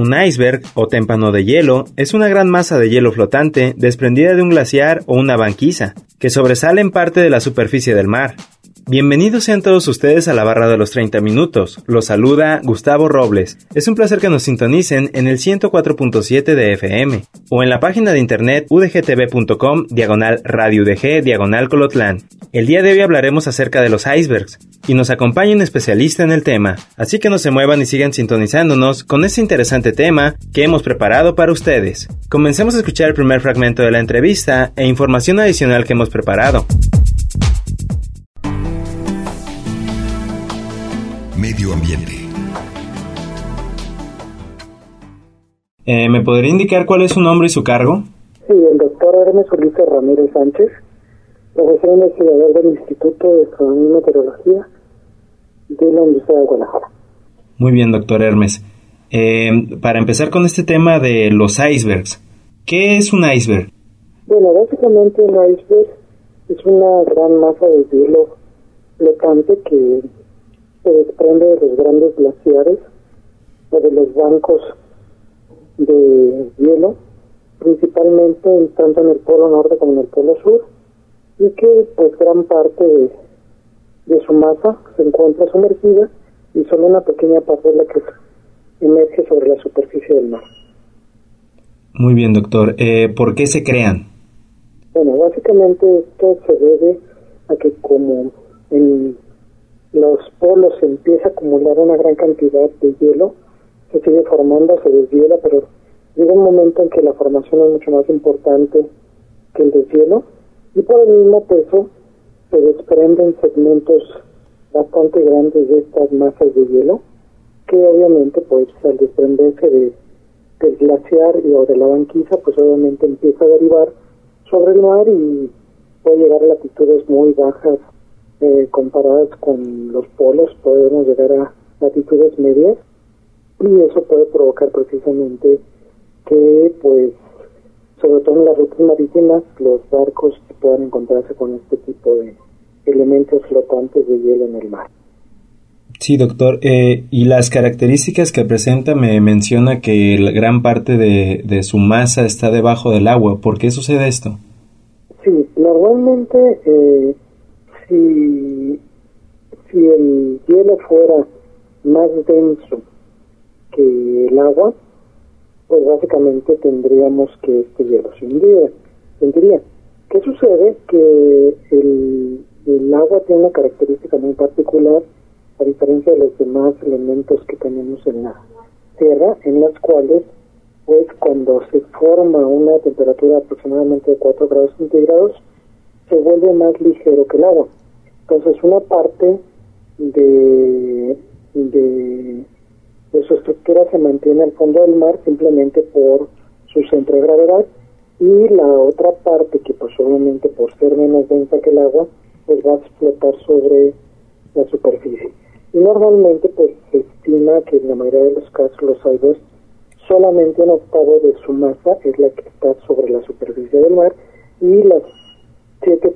Un iceberg o témpano de hielo es una gran masa de hielo flotante desprendida de un glaciar o una banquisa, que sobresale en parte de la superficie del mar. Bienvenidos sean todos ustedes a la barra de los 30 minutos. Los saluda Gustavo Robles. Es un placer que nos sintonicen en el 104.7 de FM o en la página de internet udgtv.com diagonal radio UDG diagonal colotlán. El día de hoy hablaremos acerca de los icebergs y nos acompaña un especialista en el tema, así que no se muevan y sigan sintonizándonos con este interesante tema que hemos preparado para ustedes. Comencemos a escuchar el primer fragmento de la entrevista e información adicional que hemos preparado. Medio ambiente. Eh, ¿Me podría indicar cuál es su nombre y su cargo? Sí, el doctor Hermes Ulises Ramírez Sánchez, profesor investigador del Instituto de Astronomía y Meteorología de la Universidad de Guadalajara. Muy bien, doctor Hermes. Eh, para empezar con este tema de los icebergs, ¿qué es un iceberg? Bueno, básicamente un iceberg es una gran masa de hielo flotante que se desprende de los grandes glaciares o de los bancos de hielo, principalmente en- tanto en el polo norte como en el polo sur, y que pues gran parte de, de su masa se encuentra sumergida y solo una pequeña parte es la que emerge sobre la superficie del mar. Muy bien, doctor. Eh, ¿Por qué se crean? Bueno, básicamente esto se debe a que como en los polos empieza a acumular una gran cantidad de hielo, se sigue formando, se deshiela, pero llega un momento en que la formación es mucho más importante que el deshielo y por el mismo peso se desprenden segmentos bastante grandes de estas masas de hielo que obviamente pues al desprenderse de, del glaciar y o de la banquisa pues obviamente empieza a derivar sobre el mar y puede llegar a latitudes muy bajas eh, comparadas con los polos, podemos llegar a latitudes medias y eso puede provocar precisamente que pues sobre todo en las rutas marítimas los barcos puedan encontrarse con este tipo de elementos flotantes de hielo en el mar. Sí, doctor. Eh, y las características que presenta me menciona que la gran parte de, de su masa está debajo del agua. ¿Por qué sucede esto? Sí, normalmente eh, si, si el hielo fuera más denso que el agua, pues básicamente tendríamos que este hielo se hundiera. se hundiría. ¿Qué sucede? Que el, el agua tiene una característica muy particular a diferencia de los demás elementos que tenemos en la Tierra, en las cuales pues cuando se forma una temperatura aproximadamente de 4 grados centígrados, se vuelve más ligero que el agua. Entonces una parte de, de, su estructura se mantiene al fondo del mar simplemente por su centro de gravedad y la otra parte que pues obviamente por ser menos densa que el agua pues va a explotar sobre la superficie. Y normalmente pues se estima que en la mayoría de los casos los icebergs solamente un octavo de su masa es la que está sobre la superficie del mar y las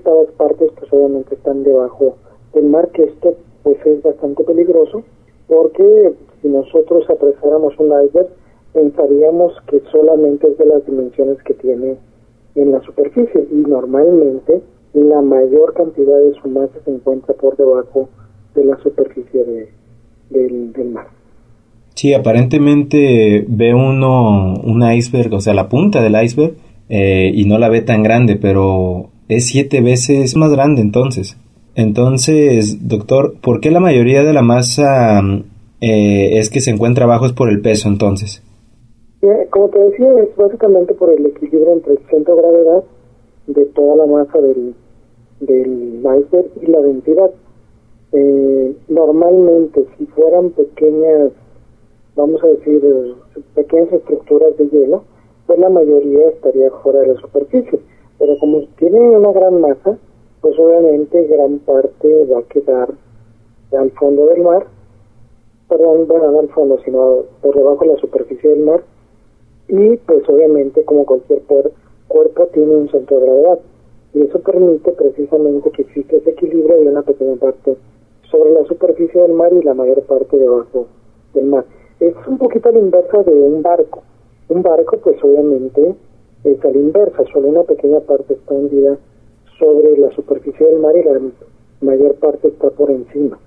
octavas partes pues obviamente están debajo del mar que esto pues es bastante peligroso porque si nosotros apresáramos un iceberg pensaríamos que solamente es de las dimensiones que tiene en la superficie y normalmente la mayor cantidad de su masa se encuentra por debajo de la superficie de, del, del mar. Sí, aparentemente ve uno un iceberg, o sea, la punta del iceberg, eh, y no la ve tan grande, pero es siete veces más grande entonces. Entonces, doctor, ¿por qué la mayoría de la masa eh, es que se encuentra abajo es por el peso entonces? Como te decía, es básicamente por el equilibrio entre el centro de gravedad de toda la masa del, del iceberg y la densidad. Eh, normalmente, si fueran pequeñas, vamos a decir, pequeñas estructuras de hielo, pues la mayoría estaría fuera de la superficie. Pero como tiene una gran masa, pues obviamente gran parte va a quedar al fondo del mar, perdón, no al fondo, sino por debajo de la superficie del mar, y pues obviamente como cualquier cuerpo tiene un centro de gravedad, y eso permite precisamente que exista ese equilibrio de una pequeña parte sobre la superficie del mar y la mayor parte debajo del mar. Es un poquito la inversa de un barco. Un barco, pues obviamente es a la inversa, solo una pequeña parte está hundida sobre la superficie del mar y la mayor parte está por encima.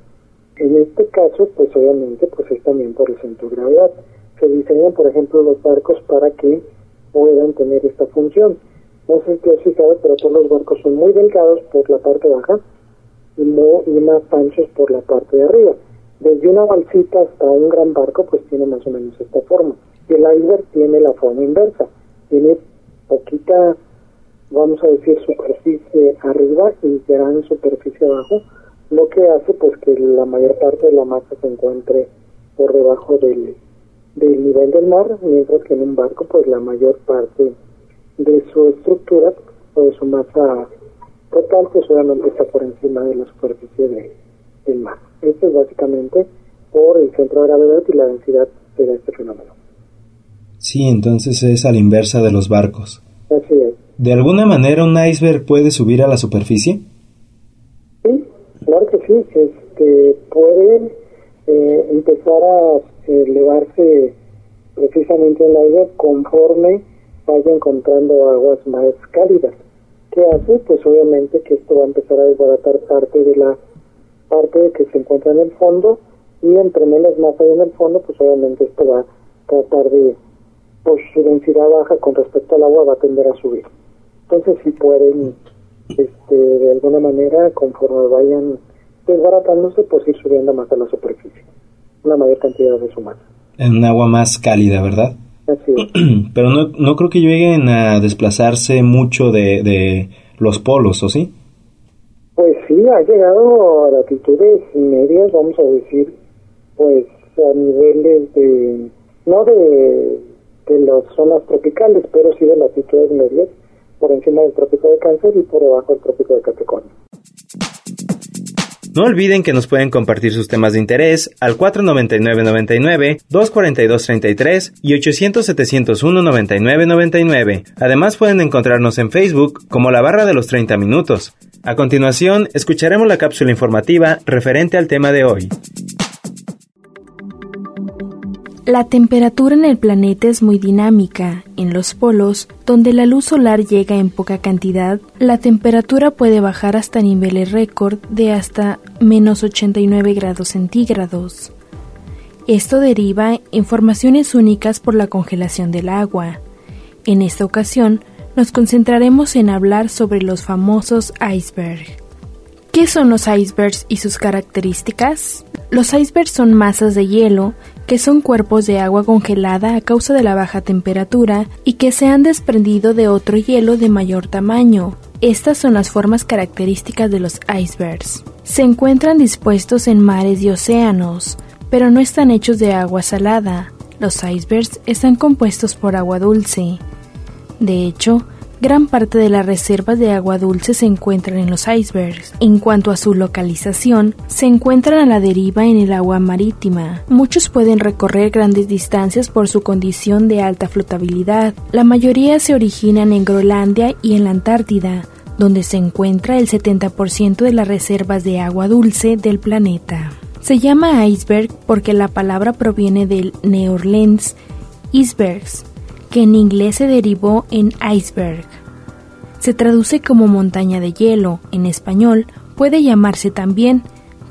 En este caso, pues obviamente, pues es también por el centro de gravedad. Se diseñan, por ejemplo, los barcos para que puedan tener esta función. No sé si te has fijado, pero todos los barcos son muy delgados por la parte baja y, y más anchos por la parte de arriba. Desde una balsita hasta un gran barco, pues tiene más o menos esta forma. Y el iceberg tiene la forma inversa. Tiene poquita vamos a decir, superficie arriba y gran superficie abajo, lo que hace pues que la mayor parte de la masa se encuentre por debajo del, del nivel del mar, mientras que en un barco pues la mayor parte de su estructura o de su masa total pues obviamente está por encima de la superficie de, del mar. Esto es básicamente por el centro de gravedad y la densidad de este fenómeno. Sí, entonces es a la inversa de los barcos. Así es. ¿De alguna manera un iceberg puede subir a la superficie? Sí, claro que sí. Este, puede eh, empezar a elevarse precisamente el aire conforme vaya encontrando aguas más cálidas. ¿Qué hace? Pues obviamente que esto va a empezar a desbaratar parte de la parte que se encuentra en el fondo y entre menos masa hay en el fondo, pues obviamente esto va a tratar de, pues su densidad baja con respecto al agua va a tender a subir. Entonces si pueden, este, de alguna manera, conforme vayan desbaratándose, pues ir subiendo más a la superficie, una mayor cantidad de su masa. En un agua más cálida, ¿verdad? Así es. Pero no, no creo que lleguen a desplazarse mucho de, de los polos, ¿o sí? Pues sí, ha llegado a latitudes medias, vamos a decir, pues a niveles de, no de, de las zonas tropicales, pero sí de latitudes medias por encima del trópico de Cáncer y por debajo del trópico de Capricornio. No olviden que nos pueden compartir sus temas de interés al 499-99, 242-33 y 800-701-9999. Además pueden encontrarnos en Facebook como la barra de los 30 minutos. A continuación, escucharemos la cápsula informativa referente al tema de hoy. La temperatura en el planeta es muy dinámica. En los polos, donde la luz solar llega en poca cantidad, la temperatura puede bajar hasta niveles récord de hasta menos 89 grados centígrados. Esto deriva en formaciones únicas por la congelación del agua. En esta ocasión, nos concentraremos en hablar sobre los famosos icebergs. ¿Qué son los icebergs y sus características? Los icebergs son masas de hielo que son cuerpos de agua congelada a causa de la baja temperatura y que se han desprendido de otro hielo de mayor tamaño. Estas son las formas características de los icebergs. Se encuentran dispuestos en mares y océanos, pero no están hechos de agua salada. Los icebergs están compuestos por agua dulce. De hecho, Gran parte de las reservas de agua dulce se encuentran en los icebergs. En cuanto a su localización, se encuentran a la deriva en el agua marítima. Muchos pueden recorrer grandes distancias por su condición de alta flotabilidad. La mayoría se originan en Groenlandia y en la Antártida, donde se encuentra el 70% de las reservas de agua dulce del planeta. Se llama iceberg porque la palabra proviene del neerlandés icebergs, que en inglés se derivó en iceberg. Se traduce como montaña de hielo, en español puede llamarse también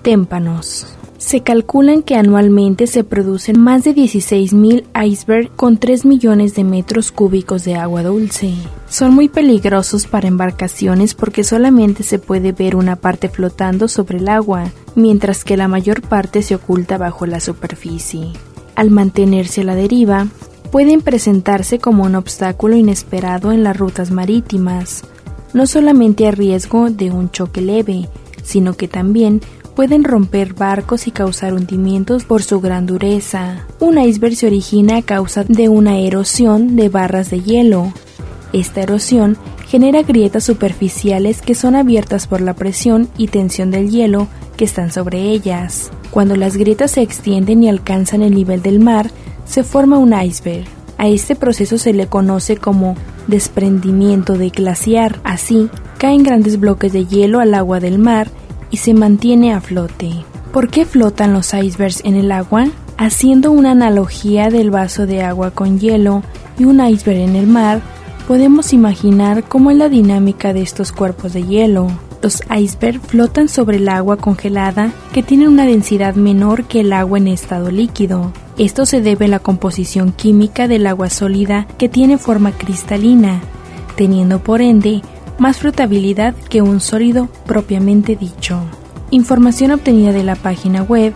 témpanos. Se calculan que anualmente se producen más de 16.000 icebergs con 3 millones de metros cúbicos de agua dulce. Son muy peligrosos para embarcaciones porque solamente se puede ver una parte flotando sobre el agua, mientras que la mayor parte se oculta bajo la superficie. Al mantenerse a la deriva, pueden presentarse como un obstáculo inesperado en las rutas marítimas, no solamente a riesgo de un choque leve, sino que también pueden romper barcos y causar hundimientos por su gran dureza. Un iceberg se origina a causa de una erosión de barras de hielo. Esta erosión genera grietas superficiales que son abiertas por la presión y tensión del hielo que están sobre ellas. Cuando las grietas se extienden y alcanzan el nivel del mar, se forma un iceberg. A este proceso se le conoce como desprendimiento de glaciar. Así, caen grandes bloques de hielo al agua del mar y se mantiene a flote. ¿Por qué flotan los icebergs en el agua? Haciendo una analogía del vaso de agua con hielo y un iceberg en el mar, podemos imaginar cómo es la dinámica de estos cuerpos de hielo. Los icebergs flotan sobre el agua congelada que tiene una densidad menor que el agua en estado líquido. Esto se debe a la composición química del agua sólida que tiene forma cristalina, teniendo por ende más flotabilidad que un sólido propiamente dicho. Información obtenida de la página web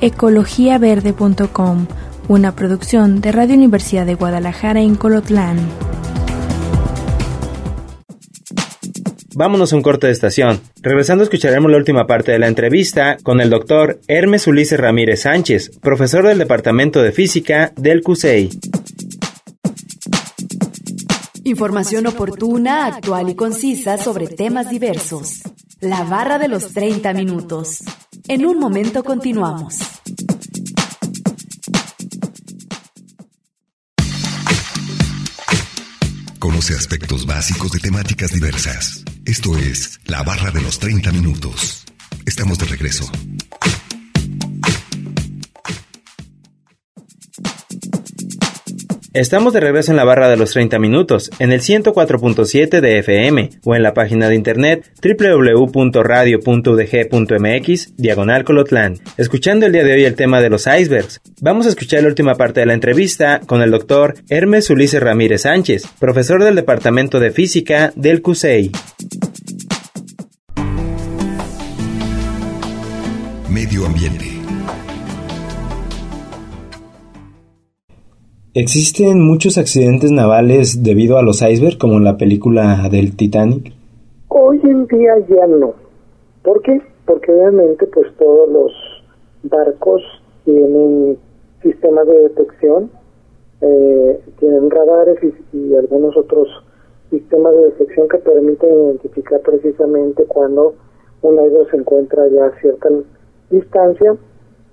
ecologiaverde.com, una producción de Radio Universidad de Guadalajara en Colotlán. Vámonos a un corte de estación. Regresando escucharemos la última parte de la entrevista con el doctor Hermes Ulises Ramírez Sánchez, profesor del Departamento de Física del CUSEI. Información oportuna, actual y concisa sobre temas diversos. La barra de los 30 minutos. En un momento continuamos. Conoce aspectos básicos de temáticas diversas. Esto es La Barra de los 30 Minutos. Estamos de regreso. Estamos de regreso en la barra de los 30 minutos, en el 104.7 de FM o en la página de internet www.radio.udg.mx, diagonal Colotlán. Escuchando el día de hoy el tema de los icebergs, vamos a escuchar la última parte de la entrevista con el doctor Hermes Ulises Ramírez Sánchez, profesor del Departamento de Física del CUSEI. Medio ambiente. ¿Existen muchos accidentes navales debido a los icebergs, como en la película del Titanic? Hoy en día ya no. ¿Por qué? Porque obviamente pues todos los barcos tienen sistemas de detección, eh, tienen radares y, y algunos otros sistemas de detección que permiten identificar precisamente cuando un iceberg se encuentra ya a cierta distancia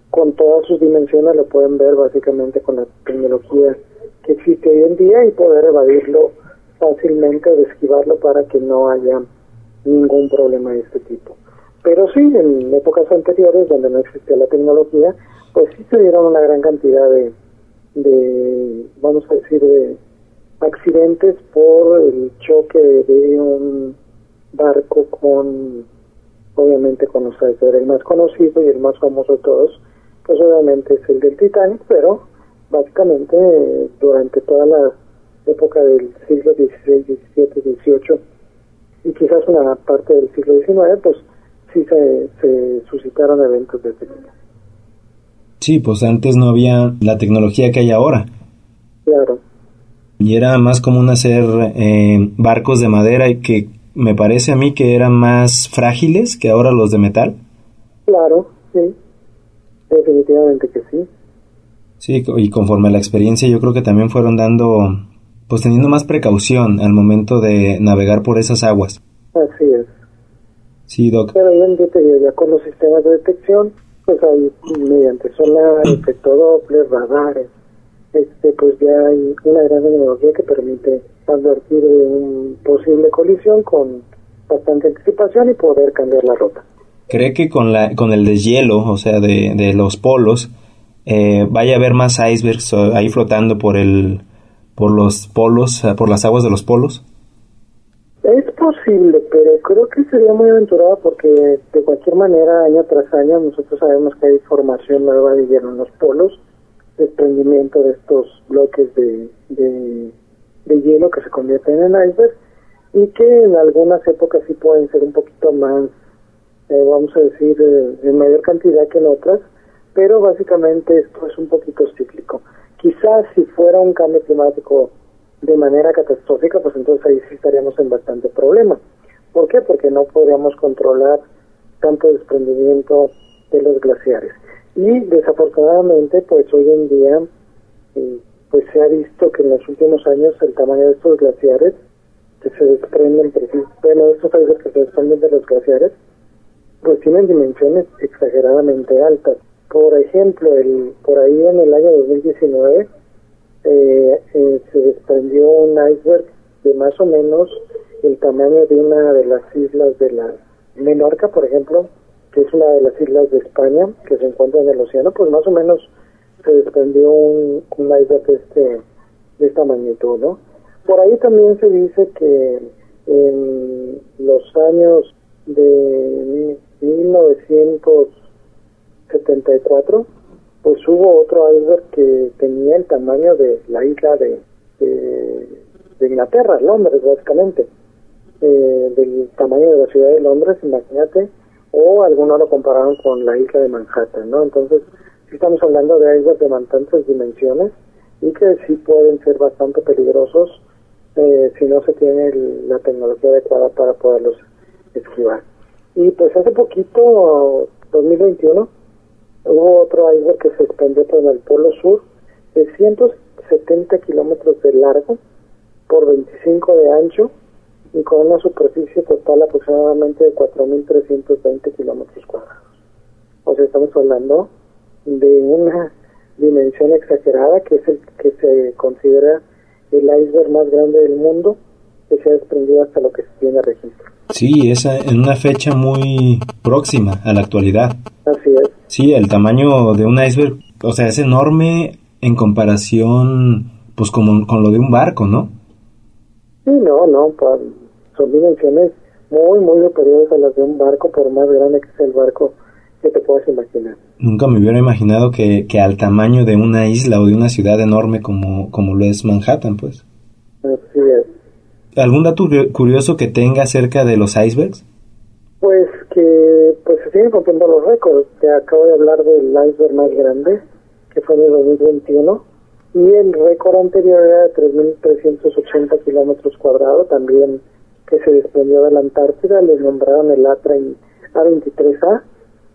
con todas sus dimensiones lo pueden ver básicamente con la tecnología que existe hoy en día y poder evadirlo fácilmente o esquivarlo para que no haya ningún problema de este tipo. Pero sí, en épocas anteriores donde no existía la tecnología, pues sí se dieron una gran cantidad de, de vamos a decir, de accidentes por el choque de un barco con, obviamente con los el más conocido y el más famoso de todos, pues obviamente es el del Titanic, pero básicamente eh, durante toda la época del siglo XVI, XVII, XVIII y quizás una parte del siglo XIX, pues sí se, se suscitaron eventos de este tipo. Sí, pues antes no había la tecnología que hay ahora. Claro. Y era más común hacer eh, barcos de madera y que me parece a mí que eran más frágiles que ahora los de metal. Claro, sí. Definitivamente que sí. Sí, y conforme a la experiencia yo creo que también fueron dando, pues teniendo más precaución al momento de navegar por esas aguas. Así es. Sí, Doc. Pero ya con los sistemas de detección, pues hay mediante sonar, efecto Doppler, radares, este, pues ya hay una gran tecnología que permite advertir de una posible colisión con bastante anticipación y poder cambiar la ruta cree que con, la, con el deshielo, o sea, de, de los polos, eh, vaya a haber más icebergs ahí flotando por el por los polos, por las aguas de los polos? Es posible, pero creo que sería muy aventurado porque de cualquier manera, año tras año, nosotros sabemos que hay formación nueva de hielo en los polos, desprendimiento de estos bloques de, de, de hielo que se convierten en icebergs y que en algunas épocas sí pueden ser un poquito más eh, vamos a decir, eh, en mayor cantidad que en otras, pero básicamente esto es un poquito cíclico. Quizás si fuera un cambio climático de manera catastrófica, pues entonces ahí sí estaríamos en bastante problema. ¿Por qué? Porque no podríamos controlar tanto desprendimiento de los glaciares. Y desafortunadamente, pues hoy en día, eh, pues se ha visto que en los últimos años el tamaño de estos glaciares que se desprenden, bueno, estos aires que se desprenden de los glaciares, pues tienen dimensiones exageradamente altas. Por ejemplo, el, por ahí en el año 2019 eh, eh, se desprendió un iceberg de más o menos el tamaño de una de las islas de la Menorca, por ejemplo, que es una de las islas de España que se encuentra en el océano, pues más o menos se desprendió un, un iceberg de, este, de esta magnitud, ¿no? Por ahí también se dice que en los años de 1974, pues hubo otro iceberg que tenía el tamaño de la isla de, Inglaterra, Londres, básicamente, eh, del tamaño de la ciudad de Londres, imagínate, o algunos lo compararon con la isla de Manhattan, ¿no? Entonces, estamos hablando de icebergs de bastantes dimensiones y que sí pueden ser bastante peligrosos eh, si no se tiene la tecnología adecuada para poderlos esquivar. Y pues hace poquito, 2021, hubo otro iceberg que se expandió por el Polo Sur de 170 kilómetros de largo por 25 de ancho y con una superficie total aproximadamente de 4.320 kilómetros cuadrados. O sea, estamos hablando de una dimensión exagerada que es el que se considera el iceberg más grande del mundo que se ha desprendido hasta lo que se tiene registro. Sí, es en una fecha muy próxima a la actualidad. Así es. Sí, el tamaño de un iceberg, o sea, es enorme en comparación, pues como con lo de un barco, ¿no? Sí, no, no, pues, son dimensiones muy, muy superiores a las de un barco, por más grande que sea el barco que te puedas imaginar. Nunca me hubiera imaginado que, que al tamaño de una isla o de una ciudad enorme como, como lo es Manhattan, pues. Así es. ¿Algún dato curioso que tenga acerca de los icebergs? Pues que pues se siguen rompiendo los récords. Te acabo de hablar del iceberg más grande, que fue en el 2021, y el récord anterior era de 3.380 kilómetros cuadrados, también que se desprendió de la Antártida, le nombraron el A23A,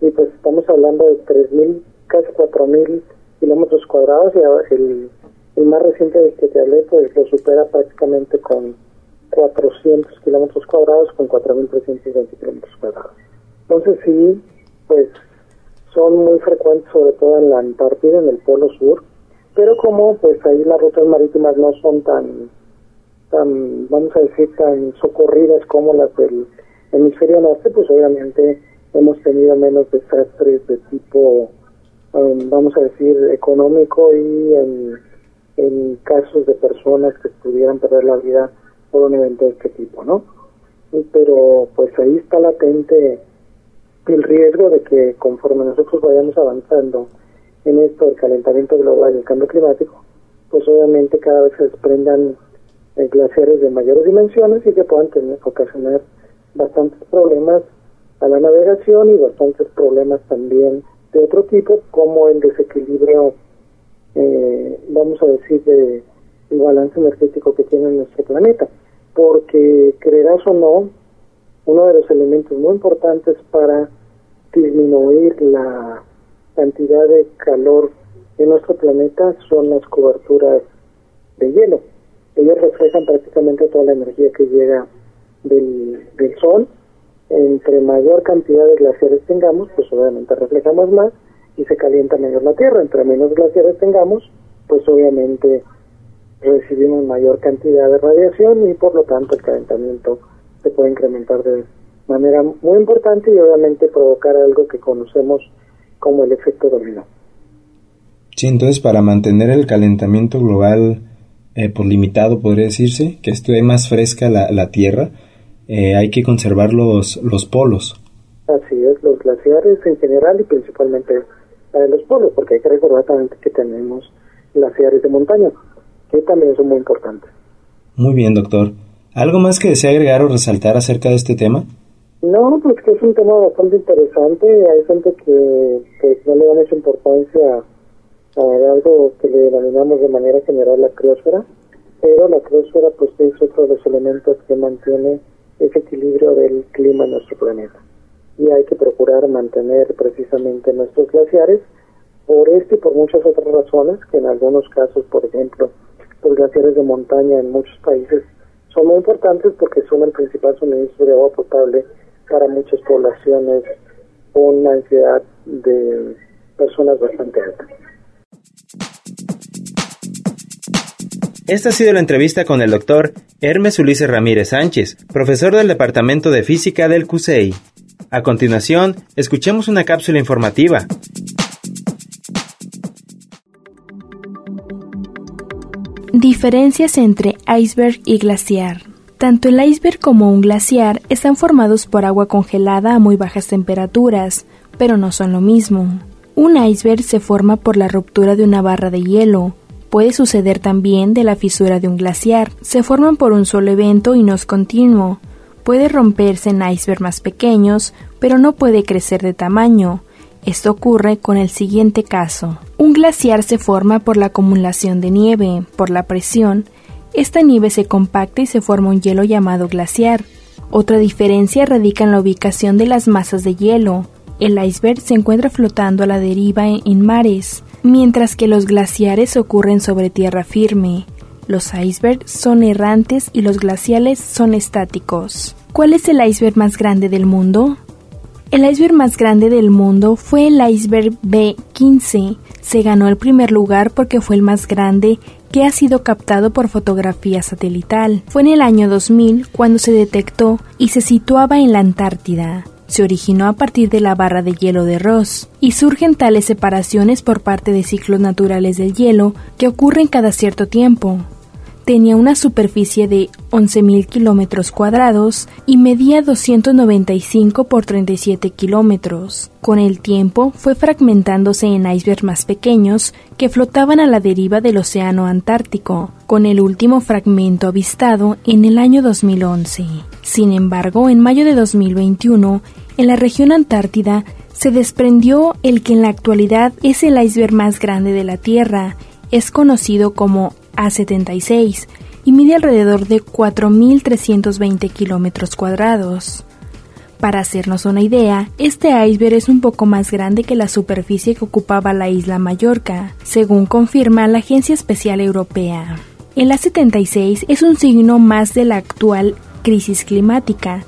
y pues estamos hablando de 3.000, casi 4.000 kilómetros cuadrados, y el, el más reciente del que te hablé, pues lo supera prácticamente con 400 kilómetros cuadrados con 4.320 kilómetros cuadrados. Entonces sí, pues son muy frecuentes sobre todo en la Antártida, en el Polo Sur, pero como pues ahí las rutas marítimas no son tan, tan vamos a decir, tan socorridas como las del hemisferio norte, pues obviamente hemos tenido menos desastres de tipo, um, vamos a decir, económico y en, en casos de personas que pudieran perder la vida por un evento de este tipo, ¿no? Pero pues ahí está latente el riesgo de que conforme nosotros vayamos avanzando en esto del calentamiento global y el cambio climático, pues obviamente cada vez se desprendan eh, glaciares de mayores dimensiones y que puedan tener, ocasionar bastantes problemas a la navegación y bastantes problemas también de otro tipo, como el desequilibrio, eh, vamos a decir, de el balance energético que tiene nuestro planeta porque creerás o no, uno de los elementos muy importantes para disminuir la cantidad de calor en nuestro planeta son las coberturas de hielo. Ellos reflejan prácticamente toda la energía que llega del, del sol. Entre mayor cantidad de glaciares tengamos, pues obviamente reflejamos más y se calienta menos la Tierra. Entre menos glaciares tengamos, pues obviamente recibimos mayor cantidad de radiación y por lo tanto el calentamiento se puede incrementar de manera muy importante y obviamente provocar algo que conocemos como el efecto dominó. Sí, entonces para mantener el calentamiento global eh, por limitado, podría decirse, que esté más fresca la, la Tierra, eh, hay que conservar los, los polos. Así es, los glaciares en general y principalmente los polos, porque hay que recordar también que tenemos glaciares de montaña que también son muy importantes. Muy bien, doctor. ¿Algo más que desea agregar o resaltar acerca de este tema? No, pues que es un tema bastante interesante. Hay gente que, no le da mucha importancia a algo que le denominamos de manera general la criosfera, pero la criosfera pues es otro de los elementos que mantiene ese equilibrio del clima en nuestro planeta. y hay que procurar mantener precisamente nuestros glaciares por este y por muchas otras razones, que en algunos casos, por ejemplo, los glaciares de montaña en muchos países son muy importantes porque son el principal suministro de agua potable para muchas poblaciones con una ansiedad de personas bastante alta. Esta ha sido la entrevista con el doctor Hermes Ulises Ramírez Sánchez, profesor del Departamento de Física del CUSEI. A continuación, escuchemos una cápsula informativa. Diferencias entre iceberg y glaciar. Tanto el iceberg como un glaciar están formados por agua congelada a muy bajas temperaturas, pero no son lo mismo. Un iceberg se forma por la ruptura de una barra de hielo. Puede suceder también de la fisura de un glaciar. Se forman por un solo evento y no es continuo. Puede romperse en icebergs más pequeños, pero no puede crecer de tamaño. Esto ocurre con el siguiente caso. Un glaciar se forma por la acumulación de nieve, por la presión. Esta nieve se compacta y se forma un hielo llamado glaciar. Otra diferencia radica en la ubicación de las masas de hielo. El iceberg se encuentra flotando a la deriva en mares, mientras que los glaciares ocurren sobre tierra firme. Los icebergs son errantes y los glaciales son estáticos. ¿Cuál es el iceberg más grande del mundo? El iceberg más grande del mundo fue el iceberg B15. Se ganó el primer lugar porque fue el más grande que ha sido captado por fotografía satelital. Fue en el año 2000 cuando se detectó y se situaba en la Antártida. Se originó a partir de la barra de hielo de Ross y surgen tales separaciones por parte de ciclos naturales del hielo que ocurren cada cierto tiempo tenía una superficie de 11.000 kilómetros cuadrados y medía 295 por 37 kilómetros. Con el tiempo fue fragmentándose en icebergs más pequeños que flotaban a la deriva del Océano Antártico, con el último fragmento avistado en el año 2011. Sin embargo, en mayo de 2021, en la región Antártida se desprendió el que en la actualidad es el iceberg más grande de la Tierra. Es conocido como a76 y mide alrededor de 4.320 kilómetros cuadrados. Para hacernos una idea, este iceberg es un poco más grande que la superficie que ocupaba la isla Mallorca, según confirma la Agencia Especial Europea. El A76 es un signo más de la actual crisis climática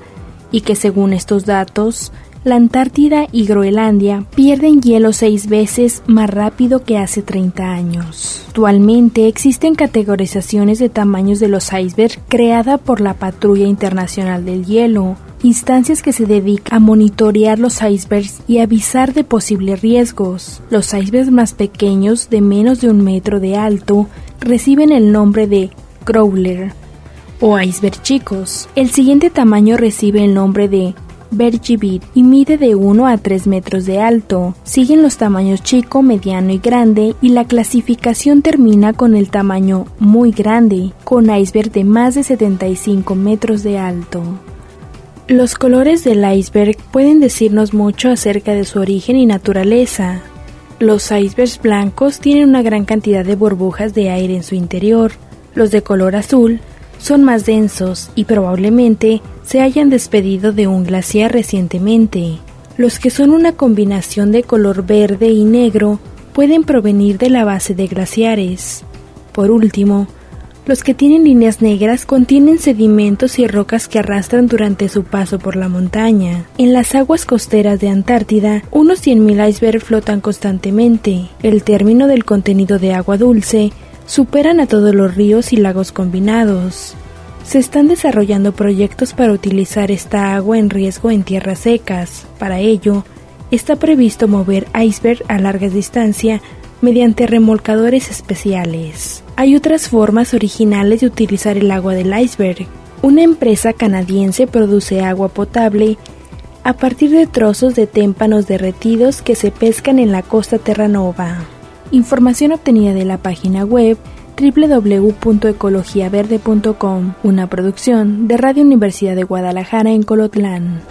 y que según estos datos la Antártida y Groenlandia pierden hielo seis veces más rápido que hace 30 años. Actualmente existen categorizaciones de tamaños de los icebergs creada por la Patrulla Internacional del Hielo, instancias que se dedican a monitorear los icebergs y avisar de posibles riesgos. Los icebergs más pequeños, de menos de un metro de alto, reciben el nombre de crawler o iceberg chicos. El siguiente tamaño recibe el nombre de Bergibit y mide de 1 a 3 metros de alto. Siguen los tamaños chico, mediano y grande y la clasificación termina con el tamaño muy grande, con iceberg de más de 75 metros de alto. Los colores del iceberg pueden decirnos mucho acerca de su origen y naturaleza. Los icebergs blancos tienen una gran cantidad de burbujas de aire en su interior. Los de color azul son más densos y probablemente se hayan despedido de un glaciar recientemente. Los que son una combinación de color verde y negro pueden provenir de la base de glaciares. Por último, los que tienen líneas negras contienen sedimentos y rocas que arrastran durante su paso por la montaña. En las aguas costeras de Antártida, unos 100.000 icebergs flotan constantemente. El término del contenido de agua dulce superan a todos los ríos y lagos combinados. Se están desarrollando proyectos para utilizar esta agua en riesgo en tierras secas. Para ello, está previsto mover iceberg a larga distancia mediante remolcadores especiales. Hay otras formas originales de utilizar el agua del iceberg. Una empresa canadiense produce agua potable a partir de trozos de témpanos derretidos que se pescan en la costa Terranova. Información obtenida de la página web www.ecologiaverde.com, una producción de Radio Universidad de Guadalajara en Colotlán.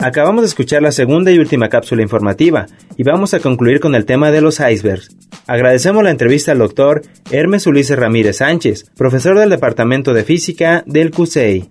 Acabamos de escuchar la segunda y última cápsula informativa y vamos a concluir con el tema de los icebergs. Agradecemos la entrevista al doctor Hermes Ulises Ramírez Sánchez, profesor del Departamento de Física del CUSEI.